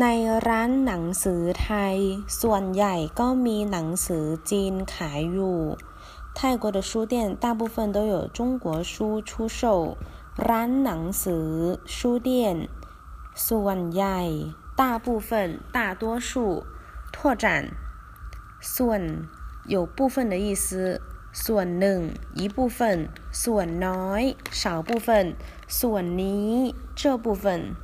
ในร้านหนังสือไทย ส่วนใหญ่ก็มีหนังสือจีนขายอยู่泰国的书店大部分都有中国书出售ร้านหนังสือ书店ส่วนใหญ่大部分大多数拓展ส่วน有部分的意思ส่วนหนึ่ง一部分ส่วนน้อย少部分ส่วนนี้这部分